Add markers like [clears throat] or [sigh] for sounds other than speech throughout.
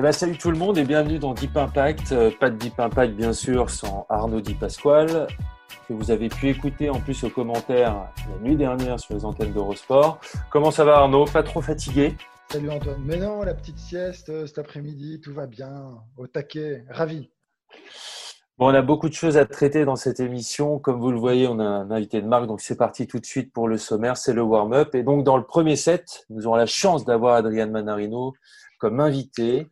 Eh ben, salut tout le monde et bienvenue dans Deep Impact. Euh, pas de Deep Impact bien sûr sans Arnaud Di Pasquale que vous avez pu écouter en plus aux commentaires la nuit dernière sur les antennes d'Eurosport. Comment ça va Arnaud? Pas trop fatigué? Salut Antoine. Mais non, la petite sieste euh, cet après-midi, tout va bien, au taquet, ravi. Bon, on a beaucoup de choses à traiter dans cette émission. Comme vous le voyez, on a un invité de marque, donc c'est parti tout de suite pour le sommaire, c'est le warm-up. Et donc dans le premier set, nous aurons la chance d'avoir Adrian Manarino comme invité,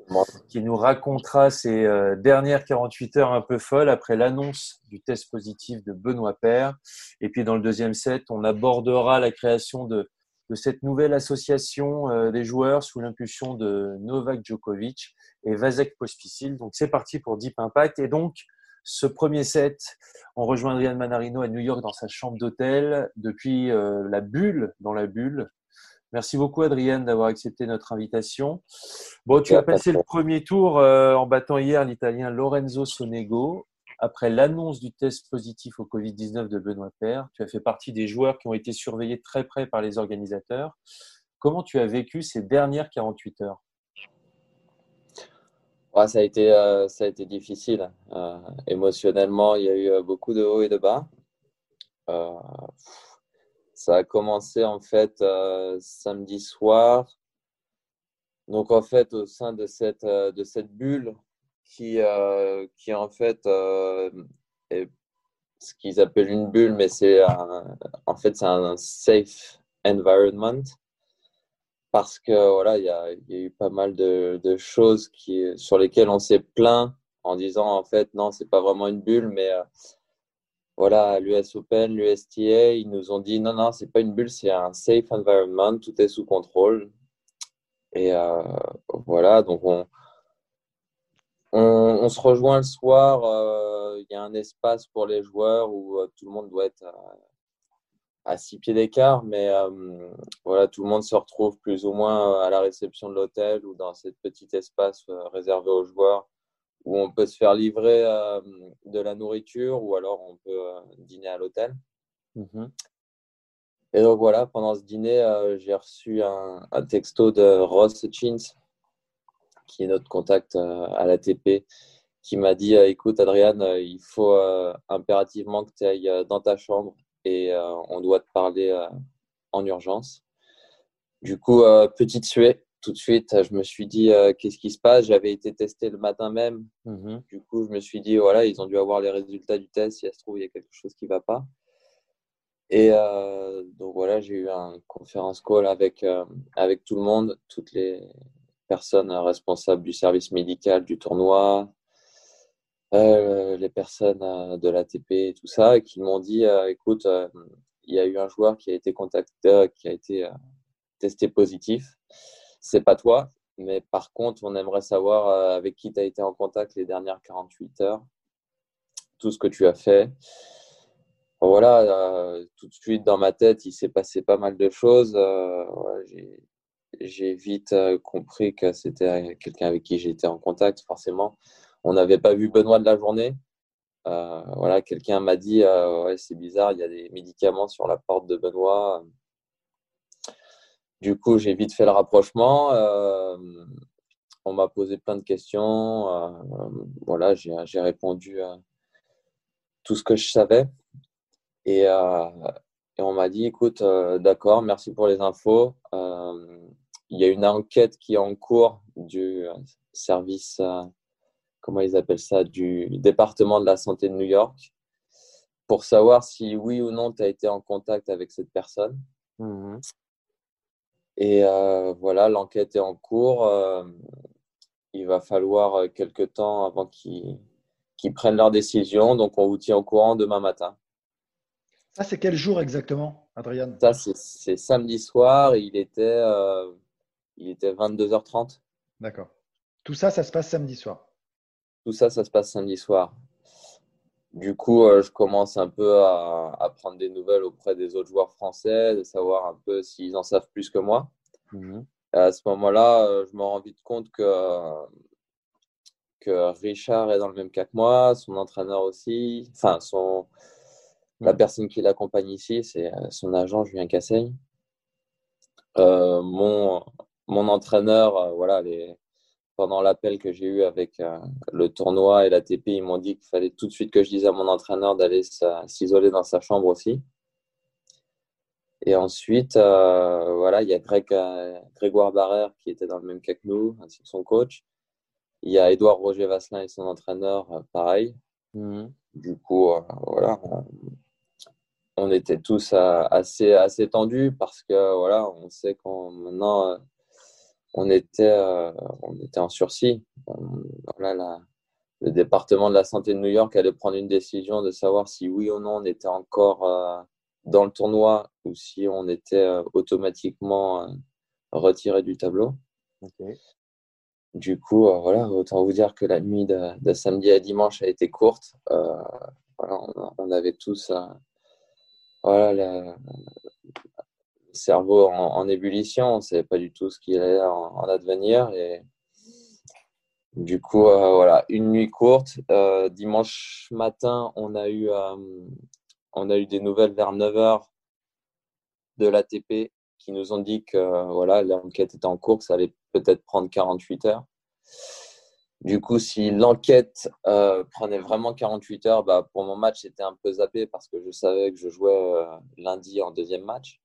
qui nous racontera ses euh, dernières 48 heures un peu folles après l'annonce du test positif de Benoît Père. Et puis dans le deuxième set, on abordera la création de, de cette nouvelle association euh, des joueurs sous l'impulsion de Novak Djokovic et Vasek Pospisil. Donc c'est parti pour Deep Impact. Et donc ce premier set, on rejoint Adrian Manarino à New York dans sa chambre d'hôtel depuis euh, la bulle dans la bulle Merci beaucoup, Adrienne, d'avoir accepté notre invitation. Bon, tu as passé le premier tour euh, en battant hier l'Italien Lorenzo Sonego. Après l'annonce du test positif au Covid-19 de Benoît Père, tu as fait partie des joueurs qui ont été surveillés très près par les organisateurs. Comment tu as vécu ces dernières 48 heures? Ça, a été, euh, ça a été difficile. Euh, émotionnellement, il y a eu beaucoup de hauts et de bas. Ça a commencé en fait euh, samedi soir. Donc en fait au sein de cette, euh, de cette bulle qui, euh, qui en fait est ce qu'ils appellent une bulle, mais c'est en fait c'est un safe environment parce que voilà il y a, y a, eu pas mal de, de, choses qui, sur lesquelles on s'est plaint en disant en fait non c'est pas vraiment une bulle mais voilà, l'US Open, l'USTA, ils nous ont dit non, non, c'est pas une bulle, c'est un safe environment, tout est sous contrôle. Et euh, voilà, donc on, se rejoint le soir. Euh, il y a un espace pour les joueurs où euh, tout le monde doit être à, six pieds d'écart, mais voilà, tout le monde se retrouve plus ou moins à la réception de l'hôtel ou dans cet petit espace réservé aux joueurs où on peut se faire livrer euh, de la nourriture ou alors on peut euh, dîner à l'hôtel. Mhm. Et donc voilà, pendant ce dîner, euh, j'ai reçu un, texto de Ross Hutchins, qui est notre contact à l'ATP, qui m'a dit Écoute, Adriane, il faut impérativement que tu ailles dans ta chambre et on doit te parler en urgence. Du coup, petite suée, tout de suite, je me suis dit euh, qu'est-ce qui se passe? J'avais été testé le matin même. Mhm. Du coup, je me suis dit voilà, ils ont dû avoir les résultats du test. Si ça se trouve, il y a quelque chose qui ne va pas. Et euh, donc voilà, j'ai eu un conférence call avec, euh, avec tout le monde, toutes les personnes responsables du service médical du tournoi, les personnes de l'ATP et tout ça, et qui m'ont dit écoute, il y a eu un joueur qui a été contacté, qui a été testé positif c'est pas toi, mais par contre, on aimerait savoir euh, avec qui tu as été en contact les dernières 48 heures, tout ce que tu as fait. Voilà, euh, tout de suite dans ma tête, il s'est passé pas mal de choses. Euh, j'ai vite compris que c'était quelqu'un avec qui j'étais en contact, forcément. On n'avait pas vu Benoît de la journée. voilà, quelqu'un m'a dit ouais, c'est bizarre, il y a des médicaments sur la porte de Benoît. Du coup, j'ai vite fait le rapprochement. Euh, on m'a posé plein de questions. Euh, voilà, j'ai répondu à tout ce que je savais. Et, euh, on m'a dit, écoute, d'accord, merci pour les infos. Il y a une enquête qui est en cours du service, comment ils appellent ça, du département de la santé de New York, pour savoir si oui ou non tu as été en contact avec cette personne. Mmh et euh, voilà, l'enquête est en cours. Euh, il va falloir euh, quelques temps avant qu'ils prennent leur décision. Donc, on vous tient au courant demain matin. Ça, c'est quel jour exactement, Adrien Ça, c'est samedi soir. il était, il était 22h30. D'accord. Tout ça, ça se passe samedi soir? Tout ça, ça se passe samedi soir. Du coup, euh, je commence un peu à, prendre des nouvelles auprès des autres joueurs français, de savoir un peu s'ils en savent plus que moi. Mhm. À ce moment-là, euh, je me rends vite compte que, que Richard est dans le même cas que moi, son entraîneur aussi, enfin, son, la mhm. personne qui l'accompagne ici, c'est euh, son agent Julien Casseigne. mon, mon entraîneur, voilà, les, pendant l'appel que j'ai eu avec euh, le tournoi et l'ATP, ils m'ont dit qu'il fallait tout de suite que je dise à mon entraîneur d'aller s'isoler dans sa chambre aussi. Et ensuite, euh, voilà, il y a Greg, euh, Grégoire Barrère qui était dans le même cas que nous, ainsi que son coach. Il y a Édouard Roger Vasselin et son entraîneur, pareil. Mhm. Du coup, voilà, on, était tous assez, assez tendus parce que voilà, on sait qu'on maintenant on était, euh, on était en sursis. le département de la santé de New York allait prendre une décision de savoir si oui ou non on était encore euh, dans le tournoi ou si on était euh, automatiquement retiré du tableau. Du coup, voilà, autant vous dire que la nuit de, samedi à dimanche a été courte. on, avait tous voilà, cerveau en, ébullition, on ne savait pas du tout ce qui allait en, advenir. Et du coup, euh, voilà, une nuit courte. Euh, dimanche matin, on a, eu, euh, on a eu des nouvelles vers 9h de l'ATP qui nous ont dit que voilà, l'enquête était en cours, ça allait peut-être prendre 48 heures. Du coup, si l'enquête prenait vraiment 48 heures, bah, pour mon match, c'était un peu zappé parce que je savais que je jouais lundi en deuxième match.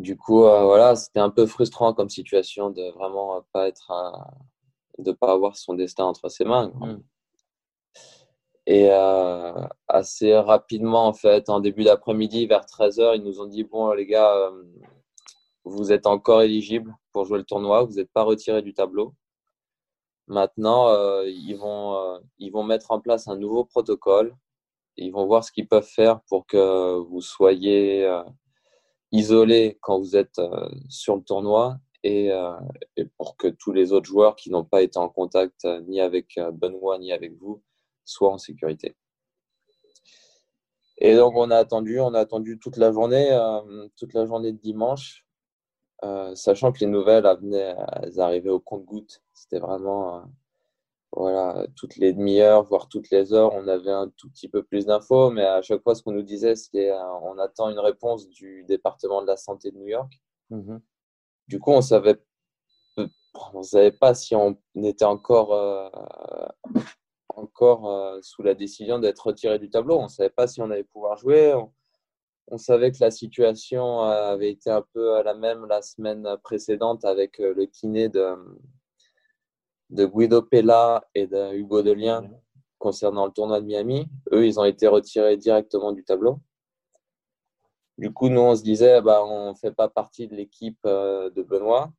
Du coup, euh, voilà, c'était un peu frustrant comme situation de vraiment pas être, de pas avoir son destin entre ses mains. Mm. Et euh, assez rapidement, en fait, en début d'après-midi, vers 13h, ils nous ont dit Bon, les gars, euh, vous êtes encore éligibles pour jouer le tournoi, vous n'êtes pas retirés du tableau. Maintenant, ils, vont, ils vont mettre en place un nouveau protocole. Ils vont voir ce qu'ils peuvent faire pour que vous soyez isolé quand vous êtes euh, sur le tournoi euh, et, pour que tous les autres joueurs qui n'ont pas été en contact euh, ni avec Benoît ni avec vous soient en sécurité. Et donc on a attendu, on a attendu toute la journée, toute la journée de dimanche, sachant que les nouvelles elles arrivaient au compte-gouttes. C'était vraiment voilà, toutes les demi-heures, voire toutes les heures, on avait un tout petit peu plus d'infos, mais à chaque fois, ce qu'on nous disait, c'était euh, on attend une réponse du département de la santé de New York. Mmh du coup, on savait, on savait pas si on était encore, euh, encore euh, sous la décision d'être retiré du tableau. On savait pas si on allait pouvoir jouer. On, savait que la situation avait été un peu à la même la semaine précédente avec le kiné de de Guido Pella et de Hugo Delien concernant le tournoi de Miami. Eux, ils ont été retirés directement du tableau. Du coup, nous, on se disait, bah, on ne fait pas partie de l'équipe euh, de Benoît.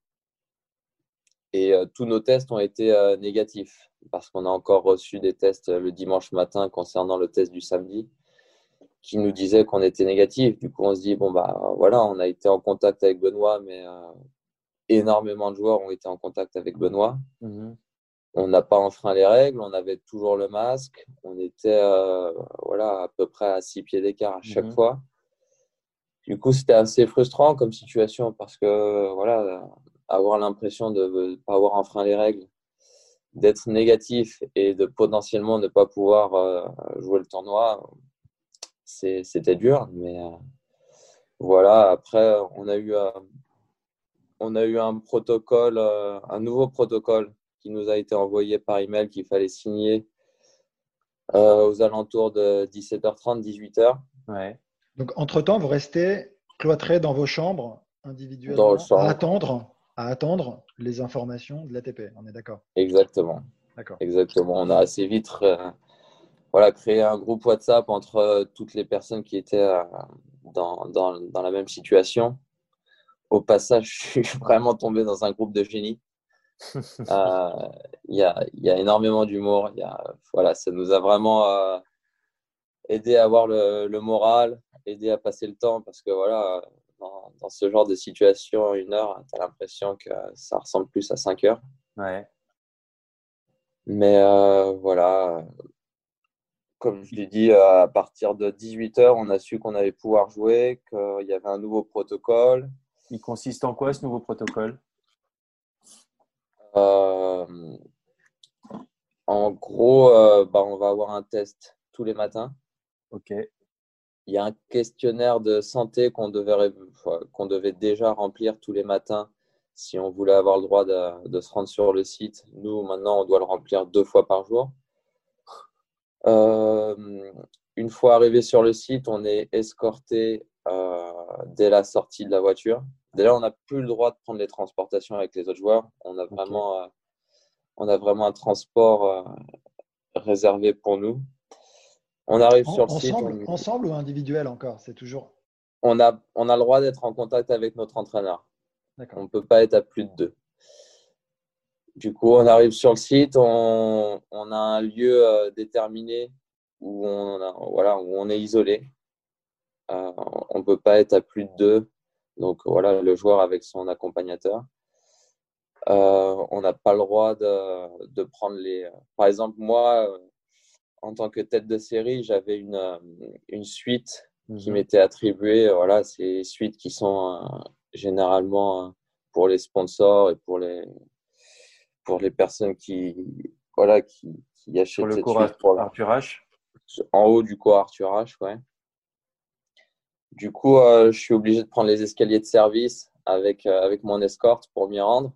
Et euh, tous nos tests ont été euh, négatifs parce qu'on a encore reçu des tests le dimanche matin concernant le test du samedi qui nous disaient qu'on était négatif. Du coup, on se dit, bon, bah voilà, on a été en contact avec Benoît, mais énormément de joueurs ont été en contact avec Benoît. Mhm. On n'a pas enfreint les règles, on avait toujours le masque, on était euh, voilà, à peu près à six pieds d'écart à chaque mhm. fois. Du coup, c'était assez frustrant comme situation parce que voilà, avoir l'impression de ne pas avoir enfreint les règles, d'être négatif et de potentiellement ne pas pouvoir euh, jouer le tournoi, c'était dur. Mais euh, voilà, après, on a eu on a eu un protocole, euh, un nouveau protocole qui nous a été envoyé par email qu'il fallait signer euh, aux alentours de 17h30, 18h. Ouais. Donc, entre-temps, vous restez cloîtrés dans vos chambres individuellement à attendre, à attendre les informations de l'ATP. On est d'accord? Exactement. D'accord. Exactement. On a assez vite euh, voilà, créé un groupe WhatsApp entre toutes les personnes qui étaient dans, dans, dans la même situation au passage, [laughs] je suis vraiment tombé dans un groupe de génie. [laughs] Euh, il y, a, y, a, énormément d'humour. Voilà, ça nous a vraiment euh, aidé à avoir le, le moral. aider à passer le temps parce que voilà, dans, ce genre de situation, une heure, tu as l'impression que ça ressemble plus à cinq heures. Ouais. Mais euh, voilà, comme je l'ai dit, à partir de 18h, on a su qu'on allait pouvoir jouer, qu'il y avait un nouveau protocole. Il consiste en quoi ce nouveau protocole? Euh, En gros, euh, bah, on va avoir un test tous les matins. Ok. Il y a un questionnaire de santé qu'on devait, qu'on devait déjà remplir tous les matins si on voulait avoir le droit de, se rendre sur le site. Nous, maintenant, on doit le remplir deux fois par jour. Euh, une fois arrivé sur le site, on est escorté dès la sortie de la voiture. Dès là, on n'a plus le droit de prendre les transportations avec les autres joueurs. On a vraiment, euh, on a vraiment un transport réservé pour nous. On arrive sur le site. On... Ensemble ou individuel encore C'est toujours? On a, on a le droit d'être en contact avec notre entraîneur. On ne peut pas être à plus de deux. Du coup, on arrive sur le site, on, a un lieu euh, déterminé où on, voilà, où on est isolé. Euh, on ne peut pas être à plus de deux. Donc voilà, le joueur avec son accompagnateur. Euh, on n'a pas le droit de, prendre les. Par exemple, moi, en tant que tête de série, j'avais une, une suite qui mhm. m'était attribuée. Voilà, ces suites qui sont généralement pour les sponsors et pour les, pour les personnes qui, voilà, qui, qui achètent le cette cours pour Arthur H. En haut du cours Arthur H, ouais. Du coup, euh, je suis obligé de prendre les escaliers de service avec, euh, mon escorte pour m'y rendre.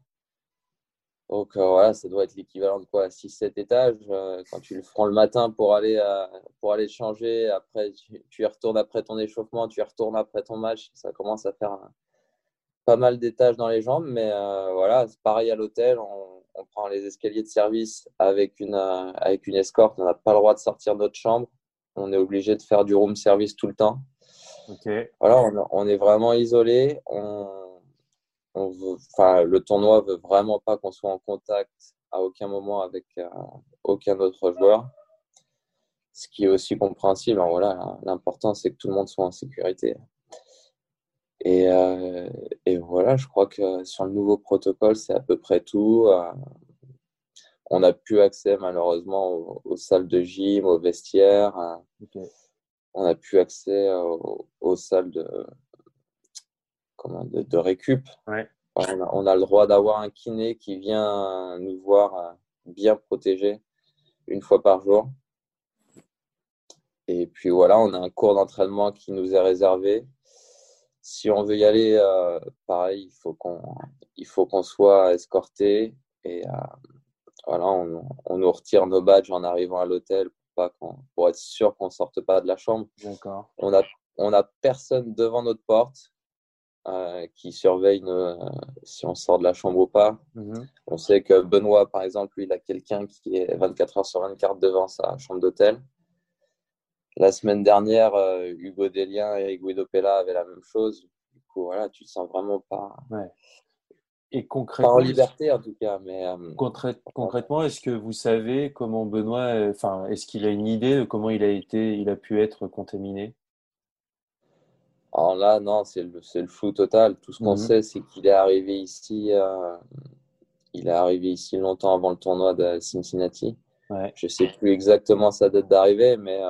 Donc euh, voilà, ça doit être l'équivalent de quoi 6-7 étages. quand tu le prends le matin pour aller, changer, après tu, y retournes après ton échauffement, tu y retournes après ton match, ça commence à faire pas mal d'étages dans les jambes, mais voilà, c'est pareil à l'hôtel. On, prend les escaliers de service avec une, avec une escorte. On n'a pas le droit de sortir de notre chambre. On est obligé de faire du room service tout le temps. Voilà, on, est vraiment isolé. On, on le tournoi veut vraiment pas qu'on soit en contact à aucun moment avec euh, aucun autre joueur. Ce qui est aussi compréhensible. voilà, l'important, c'est que tout le monde soit en sécurité. Et, euh, et, voilà, je crois que sur le nouveau protocole, c'est à peu près tout. Euh, on n'a plus accès malheureusement aux, salles de gym, aux vestiaires. Euh, on n'a plus accès aux, salles de, comment, de, récup. On, a, le droit d'avoir un kiné qui vient nous voir bien protégés une fois par jour. Et puis voilà, on a un cours d'entraînement qui nous est réservé si on veut y aller, euh, pareil, il faut qu'on il faut qu'on soit escorté et euh, voilà, on, nous retire nos badges en arrivant à l'hôtel pour, pour être sûr qu'on sorte pas de la chambre. D'accord. On a on a personne devant notre porte euh, qui surveille si on sort de la chambre ou pas. Mhm. On sait que Benoît, par exemple, lui, il a quelqu'un qui est 24 heures sur 24 devant sa chambre d'hôtel. La semaine dernière, euh, Hugo Delien et Guido Pella avaient la même chose. Du coup, voilà, tu te sens vraiment pas. Et concrètement, pas en liberté en tout cas, mais euh, concrètement, est-ce que vous savez comment Benoît, enfin, est-ce qu'il a une idée de comment il a été, il a pu être contaminé? Alors là, non, c'est le, le, flou total. Tout ce qu'on mhm. sait, c'est qu'il est arrivé ici, euh, il est arrivé ici longtemps avant le tournoi de Cincinnati. Ouais. Je sais plus exactement sa date d'arrivée, mais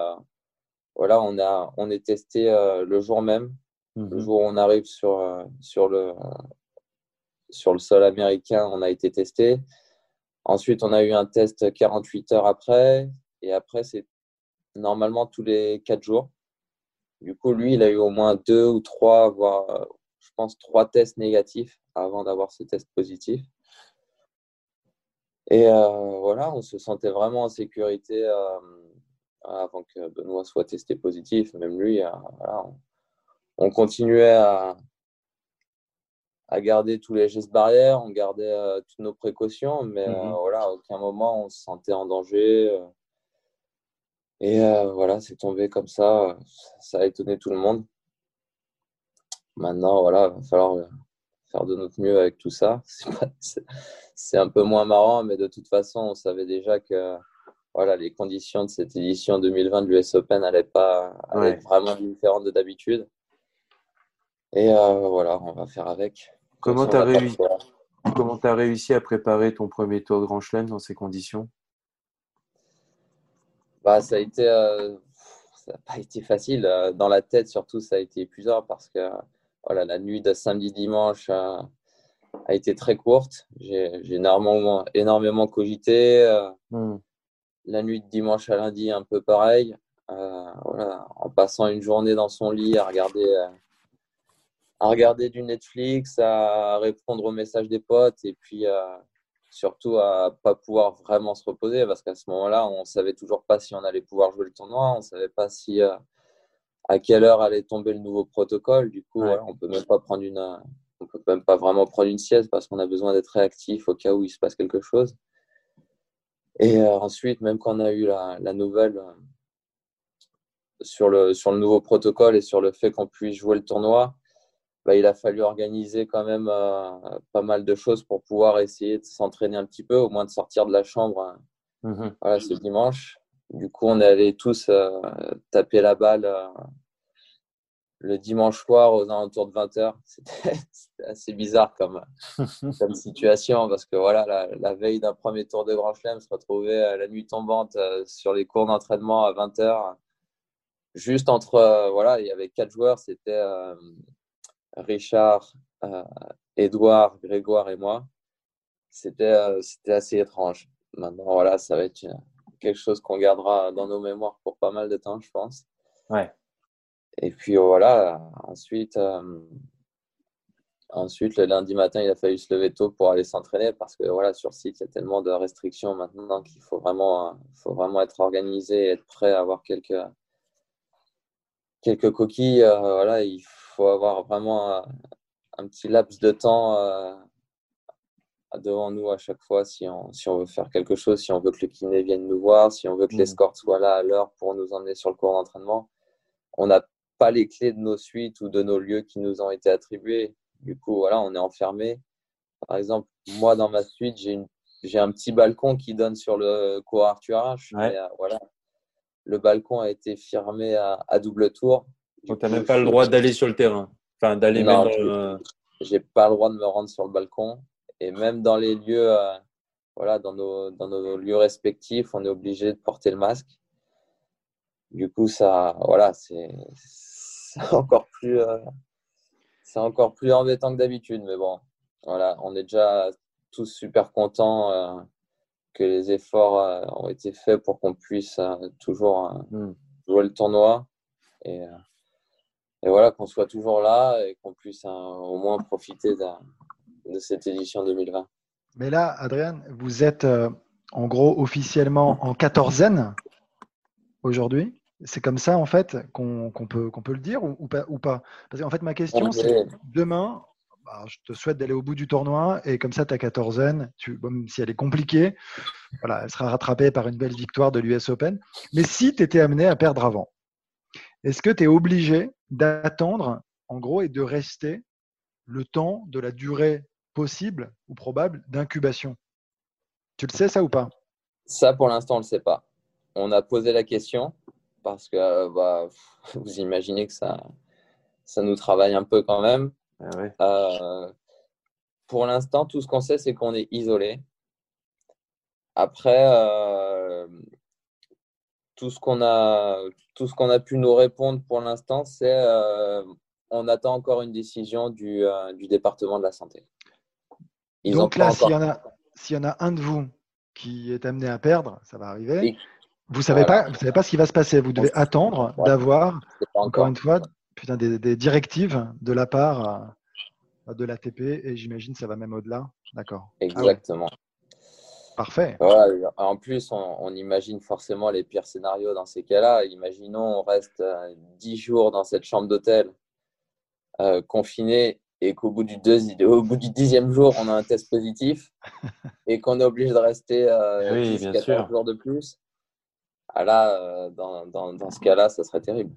voilà, on, a, on est testé euh, le jour même, le mhm. jour où on arrive sur, euh, sur, le, sur le sol américain, on a été testé. Ensuite, on a eu un test 48 heures après. Et après, c'est normalement tous les 4 jours. Du coup, lui, il a eu au moins deux ou trois, voire, je pense, trois tests négatifs avant d'avoir ce test positif. Et euh, voilà, on se sentait vraiment en sécurité avant que Benoît soit testé positif. Même lui, euh, on, continuait à, à garder tous les gestes barrières, on gardait euh, toutes nos précautions, mais euh, mhm. voilà, à aucun moment on se sentait en danger. et voilà, c'est tombé comme ça. Ça a étonné tout le monde. Maintenant, voilà, il va falloir faire de notre mieux avec tout ça. [laughs] C'est un peu moins marrant, mais de toute façon, on savait déjà que voilà, les conditions de cette édition 2020 de l'US Open n'allaient pas être vraiment différentes de d'habitude. Et euh, voilà, on va faire avec. Comment tu as, réussi... as réussi à préparer ton premier tour de Grand Chelem dans ces conditions? Bah, Ça a été. Euh, ça n'a pas été facile. Euh, dans la tête, surtout, ça a été épuisant parce que voilà, la nuit de samedi-dimanche a été très courte. J'ai énormément, énormément cogité. Hmm la nuit de dimanche à lundi, un peu pareil. Euh, voilà, en passant une journée dans son lit à regarder, euh, à regarder du Netflix, à répondre aux messages des potes et puis euh, surtout à pas pouvoir vraiment se reposer parce qu'à ce moment-là, on savait toujours pas si on allait pouvoir jouer le tournoi, on savait pas si à quelle heure allait tomber le nouveau protocole. Du coup, on peut même pas prendre une, on peut même pas vraiment prendre une sieste parce qu'on a besoin d'être réactif au cas où il se passe quelque chose. Et euh, ensuite, même quand on a eu la, nouvelle euh, sur, le, sur le nouveau protocole et sur le fait qu'on puisse jouer le tournoi, bah, il a fallu organiser quand même euh, pas mal de choses pour pouvoir essayer de s'entraîner un petit peu, au moins de sortir de la chambre mmh voilà, ce dimanche. Du coup, on est allés tous taper la balle le dimanche soir aux alentours de 20h. [laughs] C'était assez bizarre comme, [laughs] comme, situation parce que voilà, la, veille d'un premier tour de Grand Chelem, se retrouver à la nuit tombante euh, sur les cours d'entraînement à 20h. Juste entre, euh, voilà, il y avait quatre joueurs, c'était euh, Richard, Edouard, Grégoire et moi. C'était c'était assez étrange. Maintenant, voilà, ça va être quelque chose qu'on gardera dans nos mémoires pour pas mal de temps, je pense. Ouais. Et puis voilà, ensuite, euh, ensuite, le lundi matin, il a fallu se lever tôt pour aller s'entraîner parce que voilà, sur site, il y a tellement de restrictions maintenant qu'il faut vraiment, faut vraiment être organisé et être prêt à avoir quelques, quelques coquilles. Euh, voilà, il faut avoir vraiment un, un petit laps de temps euh, devant nous à chaque fois si on, si on veut faire quelque chose, si on veut que le kiné vienne nous voir, si on veut que mmh. l'escorte soit là à l'heure pour nous emmener sur le cours d'entraînement. On a pas les clés de nos suites ou de nos lieux qui nous ont été attribués. Du coup, voilà, on est enfermé. Par exemple, moi, dans ma suite, j'ai, une, j'ai un petit balcon qui donne sur le cours Arthur H. Euh, voilà, le balcon a été fermé à, double tour. Donc, tu n'as même pas le droit d'aller sur le terrain. Enfin, d'aller non, J'ai pas le droit de me rendre sur le balcon. Et même dans les lieux, euh, voilà, dans nos, dans nos lieux respectifs, on est obligé de porter le masque. Du coup, ça, voilà, c'est, encore plus, euh, c'est encore plus embêtant que d'habitude. Mais bon, voilà, on est déjà tous super contents euh, que les efforts euh, ont été faits pour qu'on puisse toujours hmm. jouer le tournoi. Et, et voilà, qu'on soit toujours là et qu'on puisse au moins profiter de, de, cette édition 2020. Mais là, Adrien, vous êtes en gros officiellement en quatorzaine aujourd'hui c'est comme ça, en fait, qu'on peut, peut le dire ou, pas, ou pas? Parce qu'en fait, ma question, c'est demain, bah, je te souhaite d'aller au bout du tournoi et comme ça, ta quatorzaine, tu, même si elle est compliquée, voilà, elle sera rattrapée par une belle victoire de l'US Open. Mais si tu étais amené à perdre avant, est-ce que tu es obligé d'attendre, en gros, et de rester le temps de la durée possible ou probable d'incubation? Tu le sais, ça ou pas? Ça, pour l'instant, on ne le sait pas. On a posé la question parce que euh, bah, [laughs] vous imaginez que ça, ça nous travaille un peu quand même. Ah euh, pour l'instant, tout ce qu'on sait, c'est qu'on est isolé. Après, euh, tout ce qu'on a, tout ce qu'on a pu nous répondre pour l'instant, c'est on attend encore une décision du, du département de la santé. Donc là, s'il y, en a, y en a un de vous qui est amené à perdre, ça va arriver. Vous savez pas, vous savez pas ce qui va se passer. Vous devez attendre d'avoir, encore une fois, putain, des, directives de la part euh, de l'ATP et j'imagine ça va même au-delà. D'accord. Ah Exactement. Parfait. En plus, on, imagine forcément les pires scénarios dans ces cas-là. Imaginons on reste euh, dix jours dans cette chambre d'hôtel euh, confiné et qu'au bout du au bout du dixième jour, on a un test positif [laughs] et qu'on est obligé de rester euh, oui, 14 jours de plus. Ah là, euh, dans, dans, dans, ce cas-là, ça serait terrible.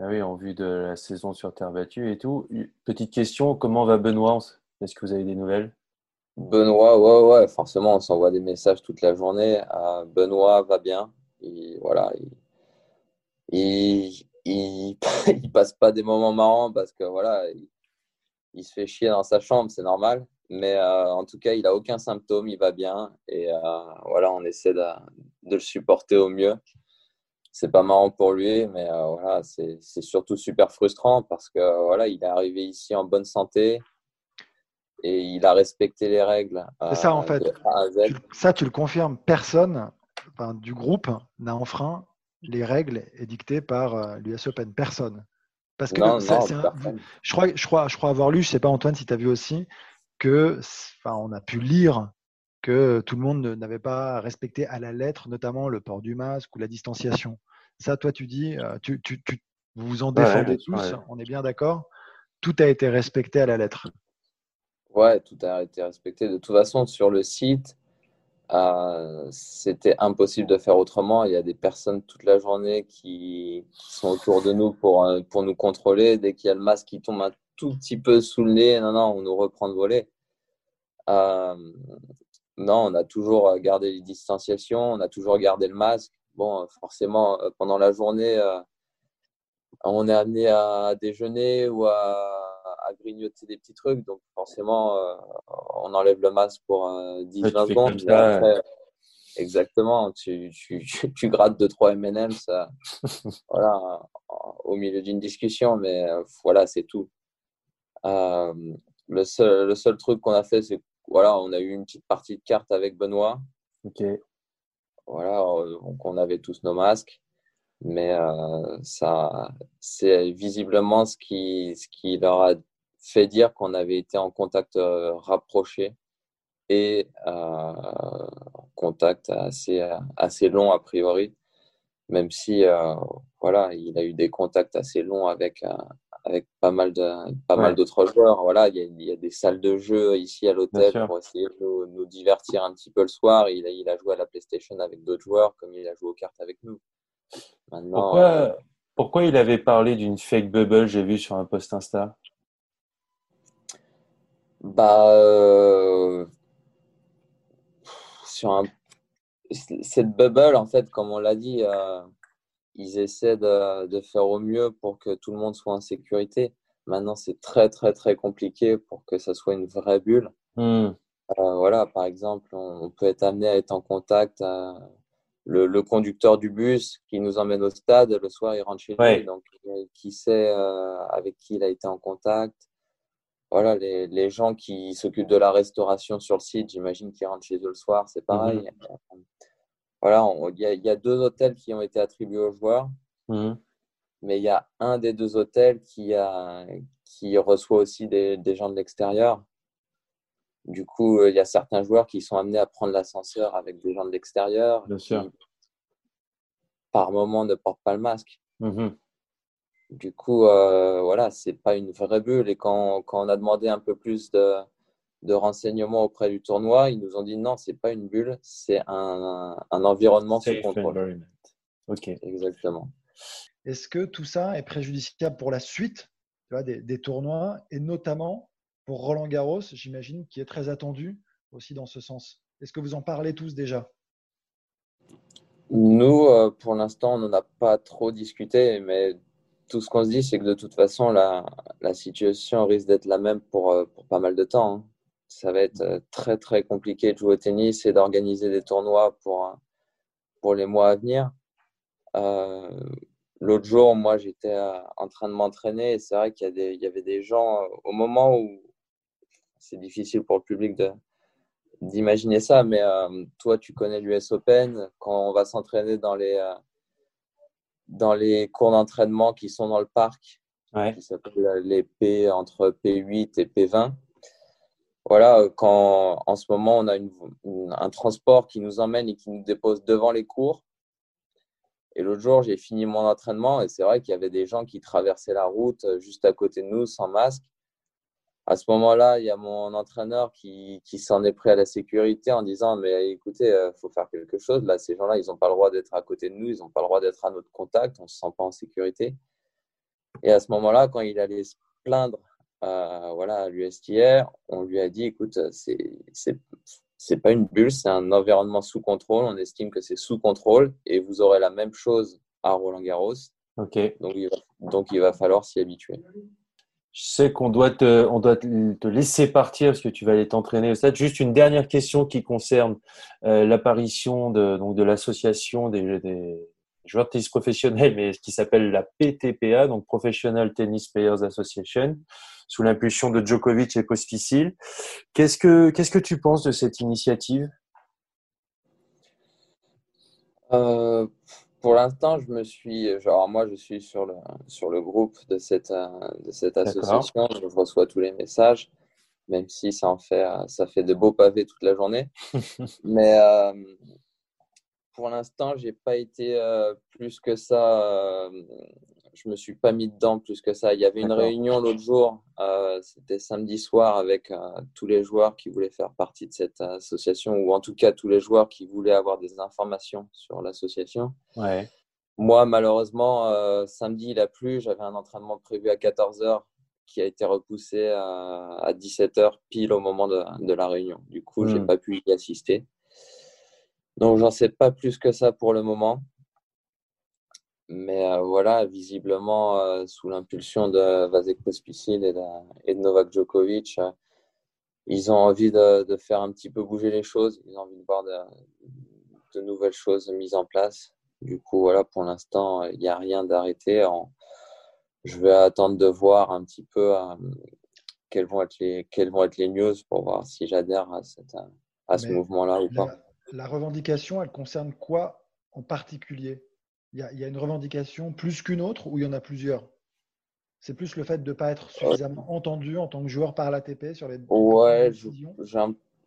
Ah oui, en vue de la saison sur terre battue et tout. Petite question, comment va Benoît? Est-ce que vous avez des nouvelles? Benoît, ouais, ouais, forcément, on s'envoie des messages toute la journée. Benoît va bien. Et voilà, il, il, [laughs] il, passe pas des moments marrants parce que voilà, il, se fait chier dans sa chambre, c'est normal. Mais euh, en tout cas, il a aucun symptôme, il va bien. Et euh, voilà, on essaie de, de, le supporter au mieux. C'est pas marrant pour lui, mais euh, voilà, c'est surtout super frustrant parce que voilà, il est arrivé ici en bonne santé et il a respecté les règles. C'est ça en fait. ça, tu le confirmes. Personne enfin, du groupe n'a enfreint les règles édictées par euh, l'US Open. Personne. Parce que je, crois, je, crois, je crois avoir lu, je ne sais pas Antoine si tu as vu aussi, que enfin, on a pu lire que tout le monde n'avait pas respecté à la lettre, notamment le port du masque ou la distanciation. Ça, toi, tu dis, euh, tu, tu, vous vous en défendez tous, on est bien d'accord Tout a été respecté à la lettre. Ouais, tout a été respecté. De toute façon, sur le site, euh, c'était impossible de faire autrement. Il y a des personnes toute la journée qui, sont autour de nous pour, euh, pour nous contrôler. Dès qu'il y a le masque qui tombe un tout petit peu sous le nez, non, non, on nous reprend de voler. Euh, non, on a toujours gardé les distanciations, on a toujours gardé le masque. Bon, forcément, pendant la journée, on est amené à déjeuner ou à à, grignoter des petits trucs. Donc, forcément, euh, on enlève le masque pour 10-20 secondes. exactement, tu, tu, [laughs] tu, grattes 2-3 MM, ça, [laughs] voilà, au milieu d'une discussion, mais euh, voilà, c'est tout. Euh, le, seul, le seul truc qu'on a fait, c'est voilà, on a eu une petite partie de cartes avec Benoît. Ok. Voilà, donc on avait tous nos masques mais euh, ça, c'est visiblement ce qui, ce qui leur a fait dire qu'on avait été en contact euh, rapproché et euh, contact assez, assez long a priori, même si voilà, il a eu des contacts assez longs avec, avec pas mal de pas mal d'autres joueurs. Voilà, il y, a, il y, a, des salles de jeu ici à l'hôtel pour essayer de nous, nous, divertir un petit peu le soir. Il a, il a joué à la PlayStation avec d'autres joueurs, comme il a joué aux cartes avec nous. pourquoi, euh, pourquoi il avait parlé d'une fake bubble, j'ai vu sur un post Insta? Bah, euh, sur un... cette bubble, en fait, comme on l'a dit, euh, ils essaient de, de, faire au mieux pour que tout le monde soit en sécurité. Maintenant, c'est très, très, très compliqué pour que ça soit une vraie bulle. Hmm. voilà, par exemple, on, peut être amené à être en contact le, conducteur du bus qui nous emmène au stade, le soir, il rentre chez lui. Donc, qui sait euh, avec qui il a été en contact. Voilà, les, les gens qui s'occupent de la restauration sur le site, j'imagine qu'ils rentrent chez eux le soir, c'est pareil. Mhm. Voilà, il y, y, a deux hôtels qui ont été attribués aux joueurs, mhm. mais il y a un des deux hôtels qui, a, qui reçoit aussi des, des gens de l'extérieur. Du coup, euh, il y a certains joueurs qui sont amenés à prendre l'ascenseur avec des gens de l'extérieur. Bien sûr. par moment, ne portent pas le masque. Mm-hmm. Du coup, euh, voilà, c'est pas une vraie bulle. Et quand, quand, on a demandé un peu plus de, de, renseignements auprès du tournoi, ils nous ont dit non, c'est pas une bulle, c'est un, un, environnement sous contrôle. Ok. Exactement. Est-ce que tout ça est préjudiciable pour la suite tu vois, des, des, tournois et notamment pour Roland Garros, j'imagine, qui est très attendu aussi dans ce sens? Est-ce que vous en parlez tous déjà? Nous, euh, pour l'instant, on n'en a pas trop discuté, mais tout ce qu'on se dit, c'est que de toute façon, la, la situation risque d'être la même pour, euh, pour, pas mal de temps. Hein. Ça va être euh, très, très compliqué de jouer au tennis et d'organiser des tournois pour, pour les mois à venir. L'autre jour, moi, j'étais en train de m'entraîner c'est vrai qu'il y, avait des gens, au moment où, c'est difficile pour le public d'imaginer ça, mais euh, toi, tu connais l'US Open. Quand on va s'entraîner dans les, euh, dans les cours d'entraînement qui sont dans le parc, qui s'appellent les P entre P8 et P20. Voilà, quand en ce moment on a une, un transport qui nous emmène et qui nous dépose devant les cours. Et l'autre jour, j'ai fini mon entraînement et c'est vrai qu'il y avait des gens qui traversaient la route euh, juste à côté de nous sans masque à ce moment-là, il y a mon entraîneur qui, qui s'en est pris à la sécurité en disant Mais écoutez, il euh, faut faire quelque chose. Là, ces gens-là, ils n'ont pas le droit d'être à côté de nous, ils n'ont pas le droit d'être à notre contact, on ne se sent pas en sécurité. Et à ce moment-là, quand il allait se plaindre euh, voilà, à l'USTR, on lui a dit, écoute, c'est pas une bulle, c'est un environnement sous contrôle. On estime que c'est sous contrôle et vous aurez la même chose à Roland Garros. Ok. Donc il va, donc il va falloir s'y habituer. Je sais qu'on doit te, on doit te laisser partir parce que tu vas aller t'entraîner au stade. Juste une dernière question qui concerne euh, l'apparition de, de l'association des, des, joueurs de tennis professionnels, mais qui s'appelle la PTPA, donc Professional Tennis Players Association, sous l'impulsion de Djokovic et Pospisil. Qu'est-ce que, qu'est-ce que tu penses de cette initiative? Euh, Pour l'instant, je me suis, genre moi, je suis sur le sur le groupe de cette de cette association. Je reçois tous les messages, même si ça en fait ça fait de beaux pavés toute la journée. [laughs] Mais euh, pour l'instant, j'ai pas été euh, plus que ça. Euh, je me suis pas mis dedans plus que ça. Il y avait une réunion l'autre jour, euh, c'était samedi soir, avec tous les joueurs qui voulaient faire partie de cette association, ou en tout cas tous les joueurs qui voulaient avoir des informations sur l'association. Ouais. Moi, malheureusement, samedi, il a plu. J'avais un entraînement prévu à 14h qui a été repoussé à, 17h, pile au moment de, de la réunion. Du coup, je j'ai hmm. pas pu y assister. Donc, j'en sais pas plus que ça pour le moment. Mais euh, voilà, visiblement, euh, sous l'impulsion de Vasek Pospisil et de, et de Novak Djokovic, euh, ils ont envie de, de, faire un petit peu bouger les choses. Ils ont envie de voir de, de nouvelles choses mises en place. Du coup, voilà, pour l'instant, il n'y a rien d'arrêté. Je vais attendre de voir un petit peu quelles, vont être les, quelles vont être les news pour voir si j'adhère à, cette, à ce mouvement-là ou pas la revendication, elle concerne quoi en particulier? Il y, a, une revendication plus qu'une autre ou il y en a plusieurs? C'est plus le fait de ne pas être suffisamment entendu en tant que joueur par l'ATP sur les Ouais,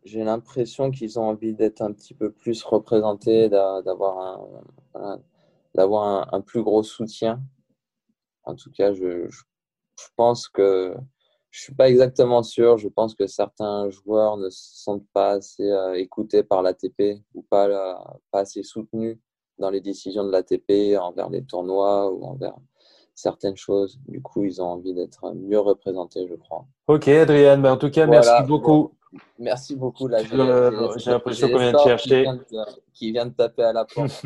j'ai l'impression qu'ils ont envie d'être un petit peu plus représentés, d'avoir un, d'avoir un, plus gros soutien. En tout cas, je, je pense que je suis pas exactement sûr. Je pense que certains joueurs ne se sentent pas assez euh, écoutés par l'ATP ou pas, pas assez soutenus dans les décisions de l'ATP envers les tournois ou envers certaines choses. Du coup, ils ont envie d'être mieux représentés, je crois. Ok, Adrien. Ben, en tout cas, merci beaucoup. Merci beaucoup. Là, j'ai l'impression qu'on vient de chercher. Qui vient, de, taper à la porte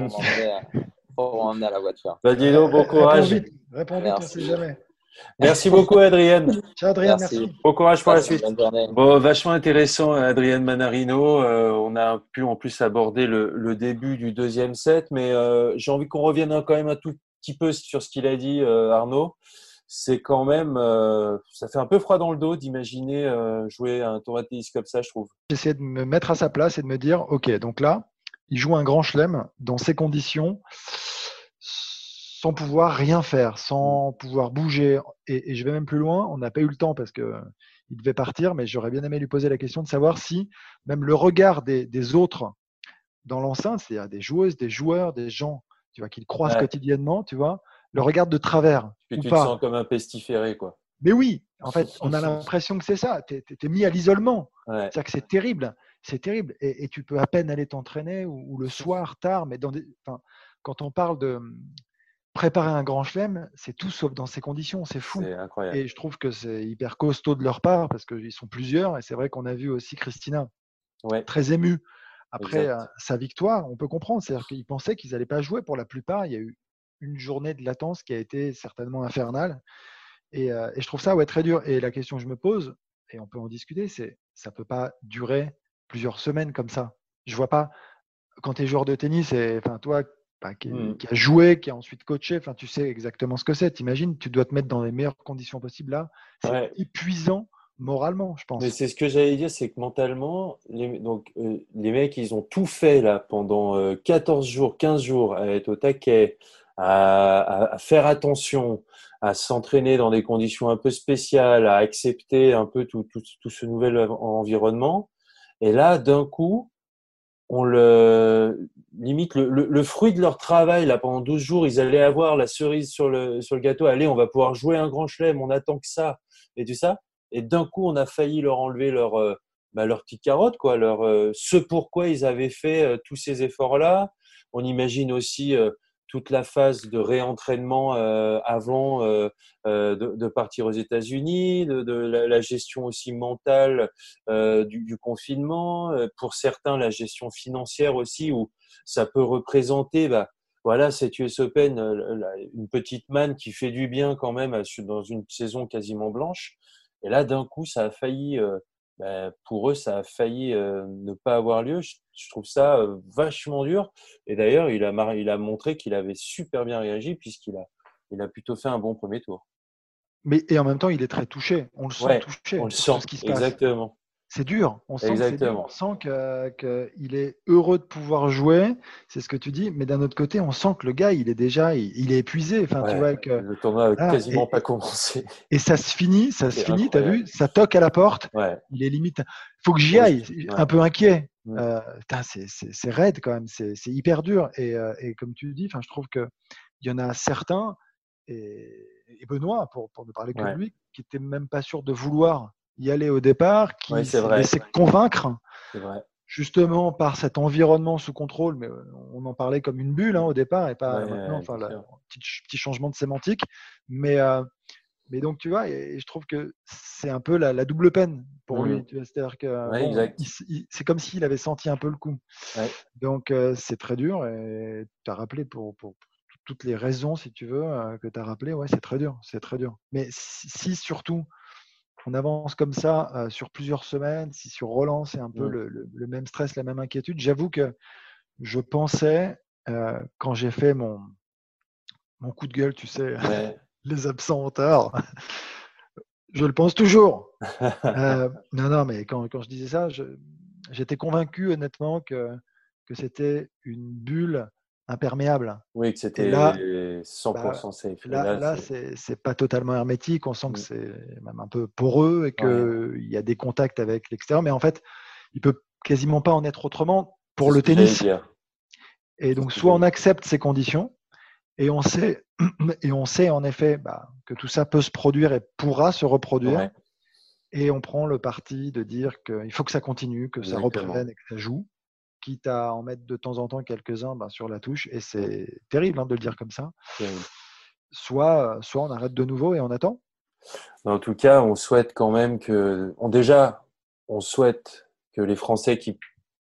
pour m'emmener à la voiture. Bah, bon courage. Répondez, on ne sait jamais. Merci beaucoup, Adrienne. Ciao, Adrienne. Merci. Bon courage pour la suite. Bon, vachement intéressant, Adrienne Manarino. Euh, on a pu en plus aborder le, début du deuxième set, mais euh, j'ai envie qu'on revienne quand même un tout petit peu sur ce qu'il a dit, euh, Arnaud. C'est quand même, ça fait un peu froid dans le dos d'imaginer jouer un tournoi de tennis comme ça, je trouve. J'essaie de me mettre à sa place et de me dire, ok, donc là, il joue un grand chelem dans ces conditions sans pouvoir rien faire, sans pouvoir bouger. Et, je vais même plus loin, on n'a pas eu le temps parce que il devait partir, mais j'aurais bien aimé lui poser la question de savoir si même le regard des, autres dans l'enceinte, c'est-à-dire des joueuses, des joueurs, des gens, tu vois, qu'il croisent quotidiennement, tu vois, le regard de travers. tu te sens comme un pestiféré, quoi. Mais oui, en fait, [laughs] on a l'impression que c'est ça. Tu es, mis à l'isolement. C'est-à-dire que c'est terrible. C'est terrible. Et, tu peux à peine aller t'entraîner ou, le soir, tard, mais dans des, quand on parle de, préparer un grand chelem, c'est tout sauf dans ces conditions. C'est fou. Et je trouve que c'est hyper costaud de leur part parce qu'ils sont plusieurs. Et c'est vrai qu'on a vu aussi Christina très émue après euh, sa victoire. On peut comprendre. C'est-à-dire qu'ils pensaient qu'ils n'allaient pas jouer pour la plupart. Il y a eu une journée de latence qui a été certainement infernale. Et, euh, je trouve ça ouais, très dur. Et la question que je me pose, et on peut en discuter, c'est ça ne peut pas durer plusieurs semaines comme ça. Je vois pas quand tu es joueur de tennis, et enfin toi Mmh. qui, a joué, qui a ensuite coaché. Enfin, tu sais exactement ce que c'est. T'imagines, tu dois te mettre dans les meilleures conditions possibles là. C'est épuisant moralement, je pense. Mais c'est ce que j'allais dire, c'est que mentalement, les, donc, euh, les mecs, ils ont tout fait là pendant 14 euh, jours, 15 jours, à être au taquet, à, faire attention, à s'entraîner dans des conditions un peu spéciales, à accepter un peu tout, tout, tout ce nouvel environnement. Et là, d'un coup, on le limite le, fruit de leur travail là pendant 12 jours ils allaient avoir la cerise sur le sur le gâteau. Allez on va pouvoir jouer un grand chelem on attend que ça et tout ça. Et d'un coup on a failli leur enlever leur euh, bah, leur petite carotte quoi leur euh, ce pourquoi ils avaient fait euh, tous ces efforts là on imagine aussi toute la phase de réentraînement avant de, partir aux États-Unis, de, la, gestion aussi mentale du, confinement, pour certains la gestion financière aussi, où ça peut représenter bah, voilà, cette US Open, une petite manne qui fait du bien quand même dans une saison quasiment blanche. Et là, d'un coup, ça a failli, bah, pour eux, ça a failli ne pas avoir lieu. Je, trouve ça vachement dur. Et d'ailleurs, il a, il a montré qu'il avait super bien réagi puisqu'il a, il a plutôt fait un bon premier tour. Mais et en même temps, il est très touché. On le sent touché. On le sent. Ce qui se Exactement. C'est dur. On sent qu'il est heureux de pouvoir jouer. C'est ce que tu dis. Mais d'un autre côté, on sent que le gars, il est déjà, il, est épuisé. Enfin, tu vois que, le tournoi n'a quasiment pas commencé. [laughs] Et ça se finit, ça se finit. T'as vu Ça toque à la porte. Il est limite. Faut que j'y aille. Un peu inquiet. Euh, c'est raide quand même. C'est hyper dur. Euh, et, comme tu dis, enfin, je trouve que il y en a certains et, Benoît, pour, pour ne parler que de lui, qui n'étaient même pas sûr de vouloir y aller au départ, qui s'est laissé convaincre, justement par cet environnement sous contrôle, mais euh, on en parlait comme une bulle hein, au départ et pas maintenant, enfin, petit, petit, changement de sémantique. Mais, euh, mais donc, tu vois, et, je trouve que c'est un peu la, double peine pour lui. Mmh. C'est-à-dire que c'est comme s'il avait senti un peu le coup. Donc, euh, c'est très dur et tu as rappelé pour, pour, toutes les raisons, si tu veux, que tu as rappelé, ouais, c'est très dur, c'est très dur. Mais si surtout on avance comme ça euh, sur plusieurs semaines, si sur Roland c'est un peu le, même stress, la même inquiétude, j'avoue que je pensais, euh, quand j'ai fait mon, mon coup de gueule, tu sais, [laughs] les absents ont tort, je le pense toujours. [laughs] Euh, non, non, mais quand, je disais ça, j'étais convaincu honnêtement que, que c'était une bulle imperméable. Oui, que c'était 100% bah, safe. Là, là, c'est pas totalement hermétique. On sent que mmh. c'est même un peu poreux et qu'il y a des contacts avec l'extérieur. Mais en fait, il peut quasiment pas en être autrement pour le tennis. Et donc, soit on accepte ces conditions et on sait, [clears throat] et on sait en effet bah, que tout ça peut se produire et pourra se reproduire. Et on prend le parti de dire qu'il faut que ça continue, que ça reprenne et que ça joue quitte à en mettre de temps en temps quelques-uns bah, sur la touche. Et c'est terrible hein, de le dire comme ça. Soit, soit on arrête de nouveau et on attend. En tout cas, on souhaite quand même que. On, déjà, on souhaite que les Français qui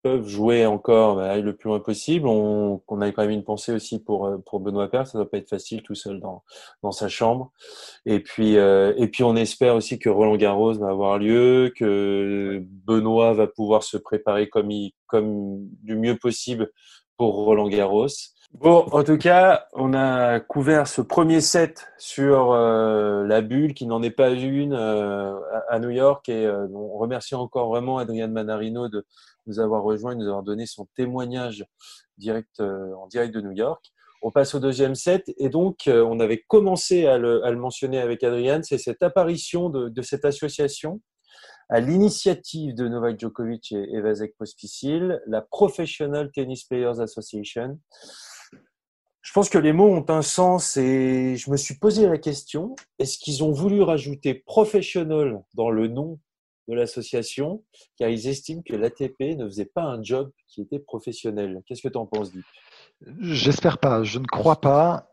peuvent jouer encore bah, le plus loin possible. On, on, a quand même une pensée aussi pour, euh, pour Benoît Père. Ça ne doit pas être facile tout seul dans, dans sa chambre. Et puis, euh, et puis, on espère aussi que Roland Garros va avoir lieu, que Benoît va pouvoir se préparer comme, il, comme du mieux possible pour Roland Garros. Bon, en tout cas, on a couvert ce premier set sur euh, la bulle, qui n'en est pas une à New York. Et on remercie encore vraiment Adrien Manarino de, nous avoir rejoint et nous avoir donné son témoignage direct, euh, en direct de New York. On passe au deuxième set et donc euh, on avait commencé à le, mentionner avec Adrian, c'est cette apparition de, cette association à l'initiative de Novak Djokovic et, et Vasek Pospisil, la Professional Tennis Players Association. Je pense que les mots ont un sens et je me suis posé la question, est-ce qu'ils ont voulu rajouter professionnel dans le nom de l'association, car ils estiment que l'ATP ne faisait pas un job qui était professionnel. Qu'est-ce que tu en penses, Dick J'espère pas, je ne crois pas.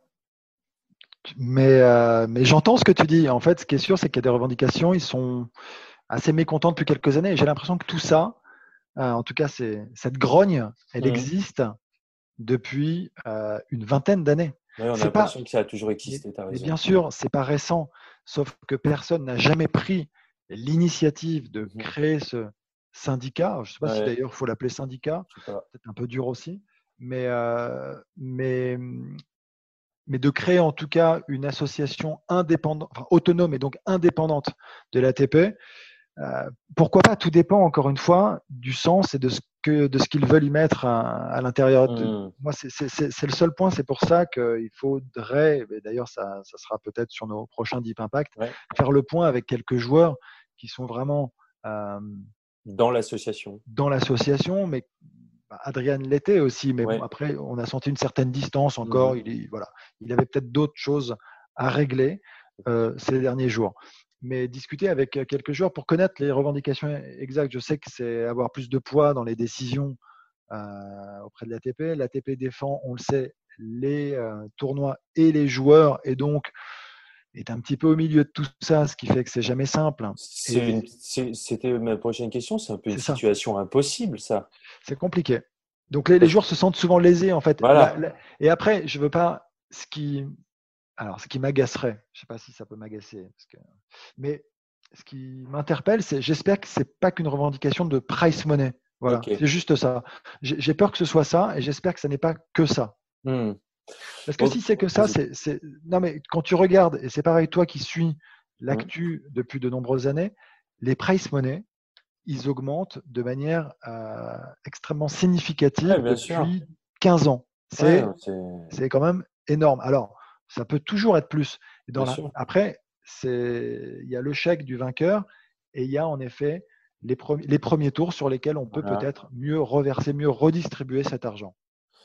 Mais, euh, mais j'entends ce que tu dis. En fait, ce qui est sûr, c'est qu'il y a des revendications. Ils sont assez mécontents depuis quelques années. J'ai l'impression que tout ça, euh, en tout cas, cette grogne, elle mmh. existe depuis euh, une vingtaine d'années. on a l'impression que ça a toujours existé. Mais bien sûr, c'est pas récent. Sauf que personne n'a jamais pris l'initiative de mmh créer ce syndicat, je ne sais pas si d'ailleurs il faut l'appeler syndicat, peut-être un peu dur aussi, mais, mais, mmh, mais de créer en tout cas une association indépendante, autonome et donc indépendante de l'ATP, euh, pourquoi pas Tout dépend encore une fois du sens et de ce que de ce qu'ils veulent y mettre à, l'intérieur. Mmh. Moi, c'est le seul point. C'est pour ça qu'il faudrait, d'ailleurs, ça, ça, sera peut-être sur nos prochains Deep Impact, faire le point avec quelques joueurs qui sont vraiment euh, dans l'association. Dans l'association, mais bah, Adrien l'était aussi. Mais bon, après, on a senti une certaine distance encore. Mmh. Il, voilà, il avait peut-être d'autres choses à régler euh, ces derniers jours mais discuter avec quelques joueurs pour connaître les revendications exactes. Je sais que c'est avoir plus de poids dans les décisions euh, auprès de l'ATP. L'ATP défend, on le sait, les euh, tournois et les joueurs, et donc est un petit peu au milieu de tout ça, ce qui fait que c'est jamais simple. C'était ma prochaine question, c'est un peu une situation impossible, ça. C'est compliqué. Donc les, joueurs se sentent souvent lésés, en fait. et après, je veux pas. Ce qui, alors, ce qui m'agacerait, je sais pas si ça peut m'agacer, que... mais ce qui m'interpelle, c'est j'espère que c'est pas qu'une revendication de price money. Voilà, c'est juste ça. J'ai peur que ce soit ça et j'espère que ce n'est pas que ça. Hmm. Parce que si c'est que ça, c'est. Non, mais quand tu regardes, et c'est pareil, toi qui suis l'actu hmm. depuis de nombreuses années, les price money, ils augmentent de manière euh, extrêmement significative depuis 15 ans. C'est quand même énorme. Alors, ça peut toujours être plus. Dans Après, il y a le chèque du vainqueur et il y a en effet les, les premiers tours sur lesquels on peut peut-être mieux reverser, mieux redistribuer cet argent.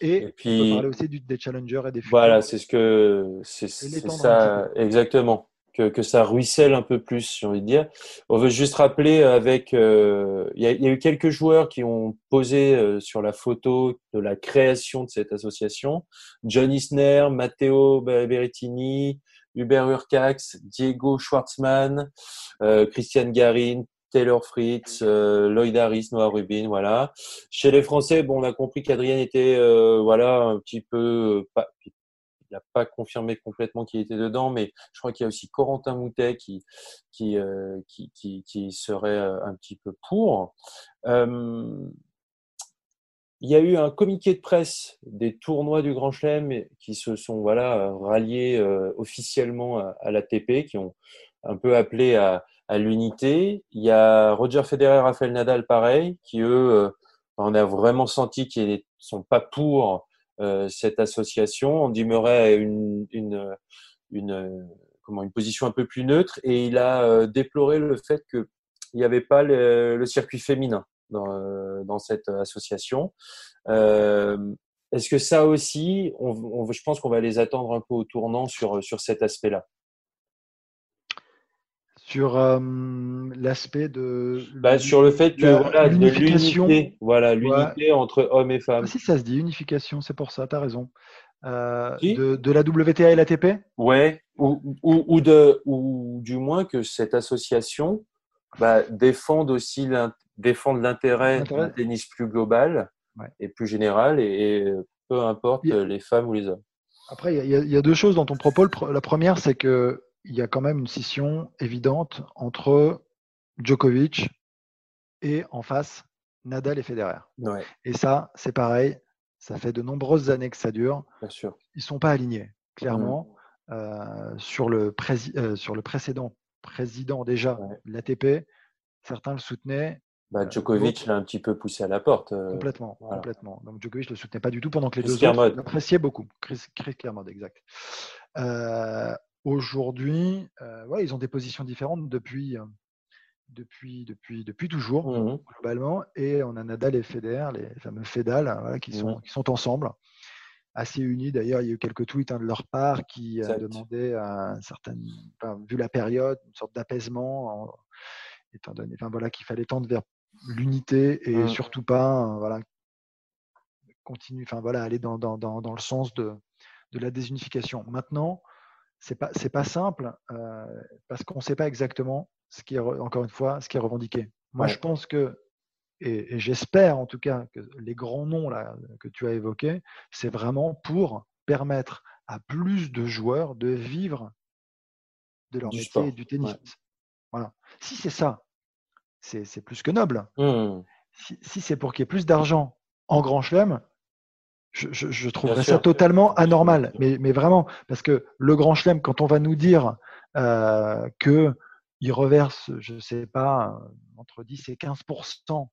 Et, puis, on peut parler aussi des challengers et des Voilà, c'est ce que c'est ça exactement. Que, que, ça ruisselle un peu plus, j'ai envie de dire. On veut juste rappeler avec, euh, il y, a eu quelques joueurs qui ont posé euh, sur la photo de la création de cette association. John Isner, Matteo Berrettini, Hubert Urcax, Diego Schwartzmann, euh, Christian Garin, Taylor Fritz, euh, Lloyd Harris, Noah Rubin, voilà. Chez les Français, bon, on a compris qu'Adrien était, euh, voilà, un petit peu, pas, il n'a pas confirmé complètement qu'il était dedans, mais je crois qu'il y a aussi Corentin Moutet qui, qui, qui, qui, qui, serait un petit peu pour. Il y a eu un communiqué de presse des tournois du Grand Chelem qui se sont voilà ralliés euh, officiellement à, l'ATP, qui ont un peu appelé à, l'unité. Il y a Roger Federer, Rafael Nadal, pareil, qui eux, euh, on a vraiment senti qu'ils ne sont pas pour euh, cette association. On demeurait une, une, une, comment, une position un peu plus neutre et il a déploré le fait qu'il n'y avait pas le circuit féminin dans, euh, cette association. Euh, est-ce que ça aussi, on, je pense qu'on va les attendre un peu au tournant sur, sur cet aspect-là? Sur euh, l'aspect de bah, sur le fait que voilà, l'unité voilà l'unité entre hommes et femmes. Ah, si ça se dit unification c'est pour ça tu as raison de, de, la WTA et l'ATP ouais ou, ou, ou, de ou du moins que cette association bah, défende aussi défendre l'intérêt d'un tennis plus global et plus général, et, peu importe les femmes ou les hommes. Après, il y, a deux choses dans ton propos. La première, c'est qu'il y a quand même une scission évidente entre Djokovic et en face Nadal et Federer. Et ça, c'est pareil. Ça fait de nombreuses années que ça dure. Bien sûr. Ils ne sont pas alignés, clairement. Mmh. Euh, sur, le euh, sur le précédent président déjà de l'ATP, certains le soutenaient. Bah, euh, Djokovic l'a un petit peu poussé à la porte. Euh, complètement, complètement. Donc Djokovic ne le soutenait pas du tout pendant que les deux autres l'appréciaient beaucoup. Chris, Chris exact. Euh, aujourd'hui, ouais, ils ont des positions différentes depuis, depuis, depuis, depuis toujours, mmh globalement. Et on a Nadal et Federer, les fameux Fedal, hein, qui, sont, mmh qui sont ensemble assez unis. D'ailleurs, il y a eu quelques tweets hein, de leur part qui demandaient, un certain, vu la période, une sorte d'apaisement étant donné enfin, voilà, qu'il fallait tendre vers l'unité et mmh. surtout pas voilà, continuer, enfin, voilà, aller dans, dans, dans, le sens de, de, la désunification. Maintenant, ce n'est pas, pas simple euh, parce qu'on ne sait pas exactement ce qui est, encore une fois, ce qui est revendiqué. Moi, je pense que, et, j'espère en tout cas que les grands noms là, que tu as évoqués, c'est vraiment pour permettre à plus de joueurs de vivre de leur métier et du tennis. Voilà. Si c'est ça, c'est plus que noble. Mmh. Si, c'est pour qu'il y ait plus d'argent en Grand Chelem, je, trouverais ça totalement anormal. Mais, mais, vraiment, parce que le Grand Chelem, quand on va nous dire euh, qu'il reverse, je ne sais pas, entre 10 et 15%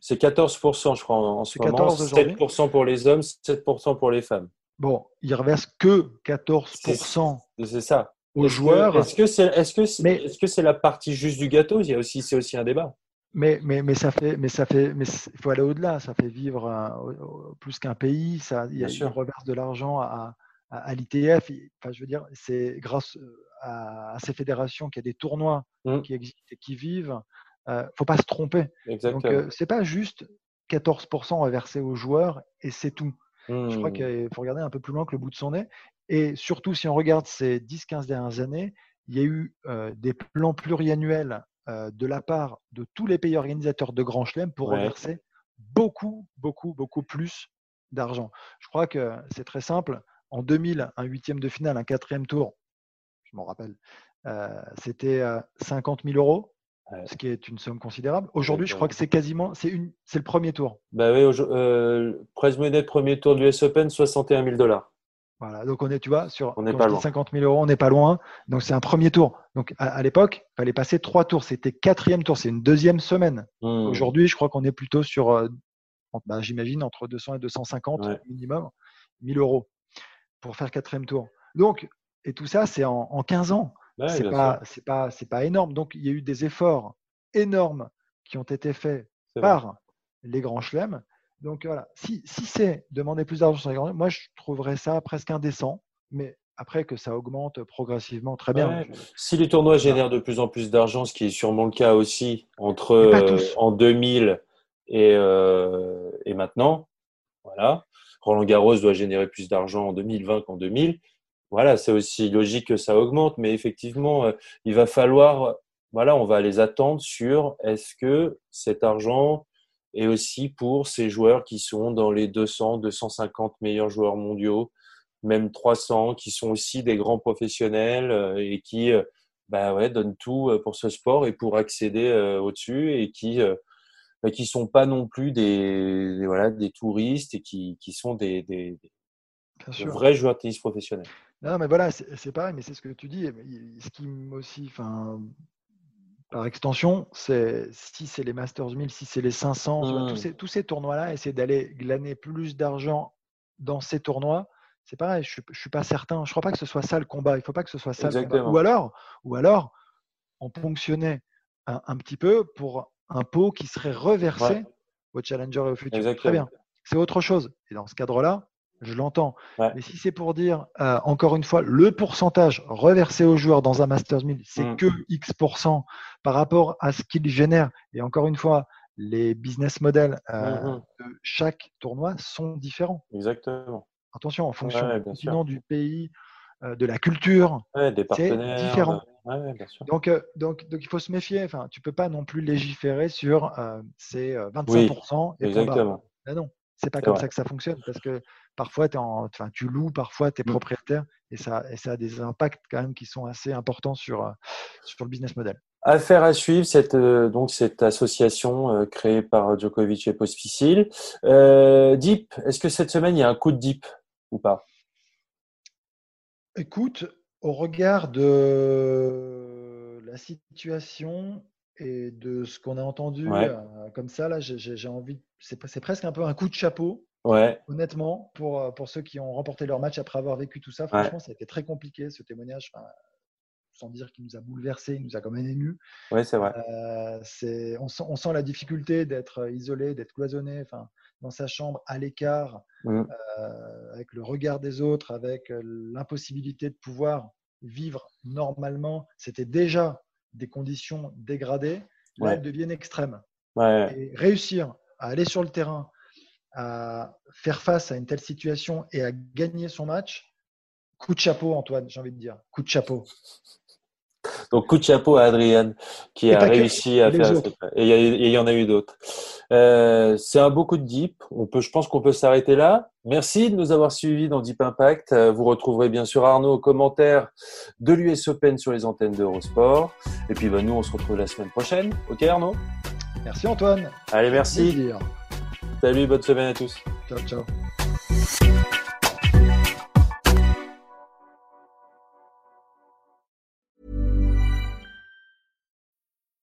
c'est 14%, je crois, en ce moment. 7% pour les hommes, 7% pour les femmes. Bon, il reverse que 14%. C'est ça aux joueurs. Est-ce que c'est est-ce que c'est est-ce que c'est la partie juste du gâteau? Il y a aussi c'est aussi un débat. Mais, mais, mais ça fait mais ça fait mais il faut aller au-delà. Ça fait vivre plus qu'un pays. Ça il y a une reverse de l'argent à, à, l'ITF. Enfin, je veux dire, c'est grâce euh, à, ces fédérations qu'il y a des tournois mmh. qui existent et qui vivent. Euh, faut pas se tromper. Exactement. Donc euh, c'est pas juste 14% reversé aux joueurs et c'est tout. Je crois Hmm. qu'il faut regarder un peu plus loin que le bout de son nez. Et surtout, si on regarde ces 10-15 dernières années, il y a eu euh, des plans pluriannuels euh, de la part de tous les pays organisateurs de Grand Chelem pour Ouais. reverser beaucoup, beaucoup, beaucoup plus d'argent. Je crois que c'est très simple. En 2000, un huitième de finale, un quatrième tour, je m'en rappelle, euh, c'était euh, 50 000 euros, Ouais. ce qui est une somme considérable. Aujourd'hui, je crois que c'est quasiment, c'est une, c'est le premier tour. Bah oui, aujourd- euh, prize money premier tour de l'US Open, 61 000 dollars. Voilà, donc on est, tu vois, sur On n'est quand pas je dis loin. 50 000 euros, on n'est pas loin. Donc c'est un premier tour. Donc à, à l'époque, il fallait passer trois tours. C'était quatrième tour, c'est une deuxième semaine. Hmm. Aujourd'hui, je crois qu'on est plutôt sur, euh, en- bah, j'imagine, entre 200 et 250 Ouais. minimum, 1000 euros pour faire quatrième tour. Donc, et tout ça, c'est en, en 15 ans. Ouais, c'est pas, sûr. c'est pas, c'est pas énorme. Donc il y a eu des efforts énormes qui ont été faits vrai. par les grands chelems. Donc voilà, si, si c'est demander plus d'argent sur les grands chelems, moi je trouverais ça presque indécent, mais après que ça augmente progressivement, très bien. Ouais. Si les tournois génèrent de plus en plus d'argent, ce qui est sûrement le cas aussi entre euh, en 2000 et, euh, et maintenant, voilà. Roland Garros doit générer plus d'argent en 2020 qu'en 2000. Voilà, c'est aussi logique que ça augmente, mais effectivement, euh, il va falloir, voilà, on va les attendre sur est-ce que cet argent est aussi pour ces joueurs qui sont dans les 200, 250 meilleurs joueurs mondiaux, même 300, qui sont aussi des grands professionnels euh, et qui euh, bah ouais, donnent tout euh, pour ce sport et pour accéder au-dessus et qui euh, bah, qui sont pas non plus des, des- voilà des touristes et qui, qui sont des, vrais joueurs de tennis professionnels. Non, mais voilà, c'est pareil, mais c'est ce que tu dis. Ce qui m'aussi, enfin, par extension, c'est si c'est les Masters 1000, si c'est les 500, tu vois, Mm. tous ces, tous ces tournois-là, essayer d'aller glaner plus d'argent dans ces tournois, c'est pareil. Je je suis pas certain. Je crois pas que ce soit ça le combat. Il faut pas que ce soit ça le combat. Exactement. Ou alors, ou alors, on ponctionnait un, un petit peu pour un pot qui serait reversé Ouais. au challenger et au futur. Très bien. C'est autre chose. Et dans ce cadre-là, je l'entends. Ouais. Mais si c'est pour dire, euh, encore une fois, le pourcentage reversé aux joueurs dans un Masters 1000, c'est Mm. que X% par rapport à ce qu'il génère. Et encore une fois, les business models euh, Mhm. de chaque tournoi sont différents. Exactement. Attention, en fonction Ouais, du continent, du pays, euh, de la culture. Ouais, des C'est partenaires. différent. Ouais, bien sûr. Donc, euh, donc, donc, il faut se méfier. Enfin, tu peux pas non plus légiférer sur euh, c'est euh, 25% et. Exactement. Ben non, c'est pas C'est comme vrai. ça que ça fonctionne parce que parfois t'es en, enfin, tu loues, parfois tu es Mm. propriétaire et ça, et ça a des impacts quand même qui sont assez importants sur, euh, sur le business model. Affaire à suivre, cette, euh, donc cette association euh, créée par Djokovic et Pospisil. Euh, Deep, est-ce que cette semaine il y a un coup de Deep ou pas? Écoute, au regard de la situation et de ce qu'on a entendu Ouais. comme ça, là, j'ai- envie, c'est presque un peu un coup de chapeau, Ouais, honnêtement, pour, euh, pour ceux qui ont remporté leur match après avoir vécu tout ça. Franchement, ça a été très compliqué ce témoignage. Enfin, sans dire qu'il nous a bouleversé, il nous a quand même ému. ouais, c'est vrai. Euh, c'est- on, sent, on sent la difficulté d'être isolé, d'être cloisonné, enfin, dans sa chambre, à l'écart, Mm. euh, avec le regard des autres, avec euh, l'impossibilité de pouvoir vivre normalement. C'était déjà des conditions dégradées. Là, Ouais. elles deviennent extrêmes. Ouais, Et réussir à aller sur le terrain, à faire face à une telle situation et à gagner son match, coup de chapeau, Antoine, j'ai envie de dire. Coup de chapeau. Donc coup de chapeau à Adrian qui Et a que, réussi à faire. cette- Et il y, en a eu d'autres. Euh, c'est un beau coup de Deep. On peut, je pense qu'on peut s'arrêter là. Merci de nous avoir suivis dans Deep Impact. Euh, Vous retrouverez bien sûr Arnaud aux commentaires de l'US Open sur les antennes d'Eurosport. Et puis bah, nous, on se retrouve la semaine prochaine. Ok Arnaud? Merci Antoine. Allez, merci. Salut, bonne semaine à tous. Ciao, ciao.